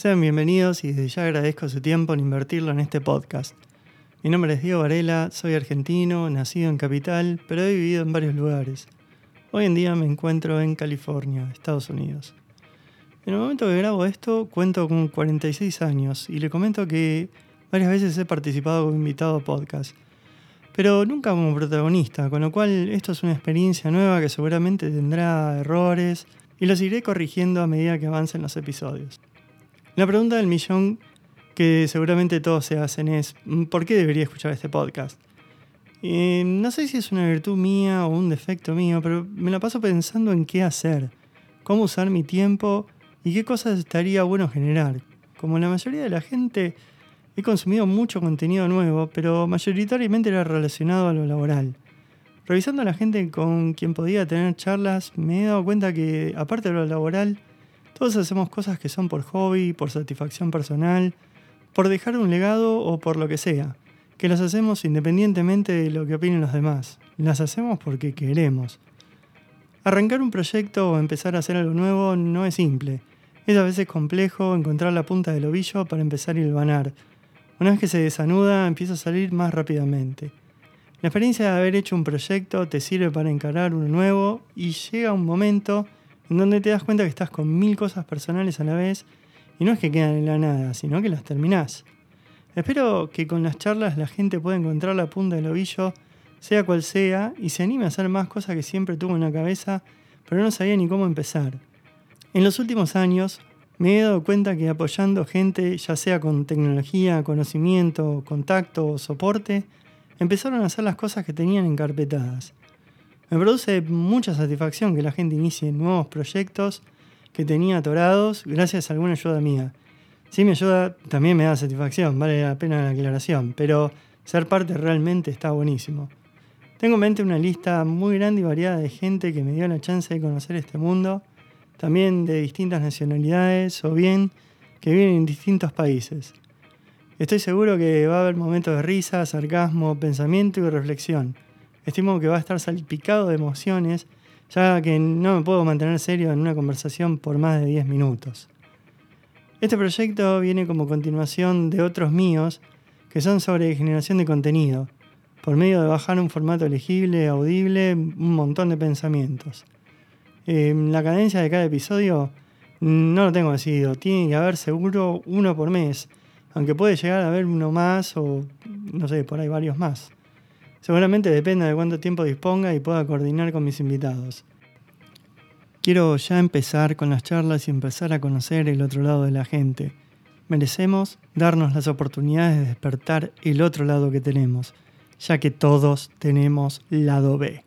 Sean bienvenidos y desde ya agradezco su tiempo en invertirlo en este podcast. Mi nombre es Diego Varela, soy argentino, nacido en Capital, pero he vivido en varios lugares. Hoy en día me encuentro en California, Estados Unidos. En el momento que grabo esto, cuento con 46 años y le comento que varias veces he participado como invitado a podcast, pero nunca como protagonista, con lo cual esto es una experiencia nueva que seguramente tendrá errores y los iré corrigiendo a medida que avancen los episodios. La pregunta del millón que seguramente todos se hacen es, ¿por qué debería escuchar este podcast? no sé si es una virtud mía o un defecto mío, pero me la paso pensando en qué hacer, cómo usar mi tiempo y qué cosas estaría bueno generar. Como la mayoría de la gente, he consumido mucho contenido nuevo, pero mayoritariamente era relacionado a lo laboral. Revisando a la gente con quien podía tener charlas, me he dado cuenta que, aparte de lo laboral, todos hacemos cosas que son por hobby, por satisfacción personal, por dejar un legado o por lo que sea, que las hacemos independientemente de lo que opinen los demás. Las hacemos porque queremos. Arrancar un proyecto o empezar a hacer algo nuevo no es simple. Es a veces complejo encontrar la punta del ovillo para empezar a hilvanar. Una vez que se desanuda, empieza a salir más rápidamente. La experiencia de haber hecho un proyecto te sirve para encarar uno nuevo y llega un momento en donde te das cuenta que estás con mil cosas personales a la vez y no es que quedan en la nada, sino que las terminás. Espero que con las charlas la gente pueda encontrar la punta del ovillo, sea cual sea, y se anime a hacer más cosas que siempre tuvo en la cabeza, pero no sabía ni cómo empezar. En los últimos años me he dado cuenta que apoyando gente, ya sea con tecnología, conocimiento, contacto o soporte, empezaron a hacer las cosas que tenían encarpetadas. Me produce mucha satisfacción que la gente inicie nuevos proyectos que tenía atorados gracias a alguna ayuda mía. Si me ayuda también me da satisfacción, vale la pena la aclaración, pero ser parte realmente está buenísimo. Tengo en mente una lista muy grande y variada de gente que me dio la chance de conocer este mundo, también de distintas nacionalidades o bien que viven en distintos países. Estoy seguro que va a haber momentos de risa, sarcasmo, pensamiento y reflexión estimo que va a estar salpicado de emociones, ya que no me puedo mantener serio en una conversación por más de 10 minutos. Este proyecto viene como continuación de otros míos que son sobre generación de contenido, por medio de bajar un formato legible, audible, un montón de pensamientos. Em, la cadencia de cada episodio no lo tengo decidido, tiene que haber seguro uno por mes, aunque puede llegar a haber uno más o no sé, por ahí varios más. Seguramente depende de cuánto tiempo disponga y pueda coordinar con mis invitados. Quiero ya empezar con las charlas y empezar a conocer el otro lado de la gente. Merecemos darnos las oportunidades de despertar el otro lado que tenemos, ya que todos tenemos lado B.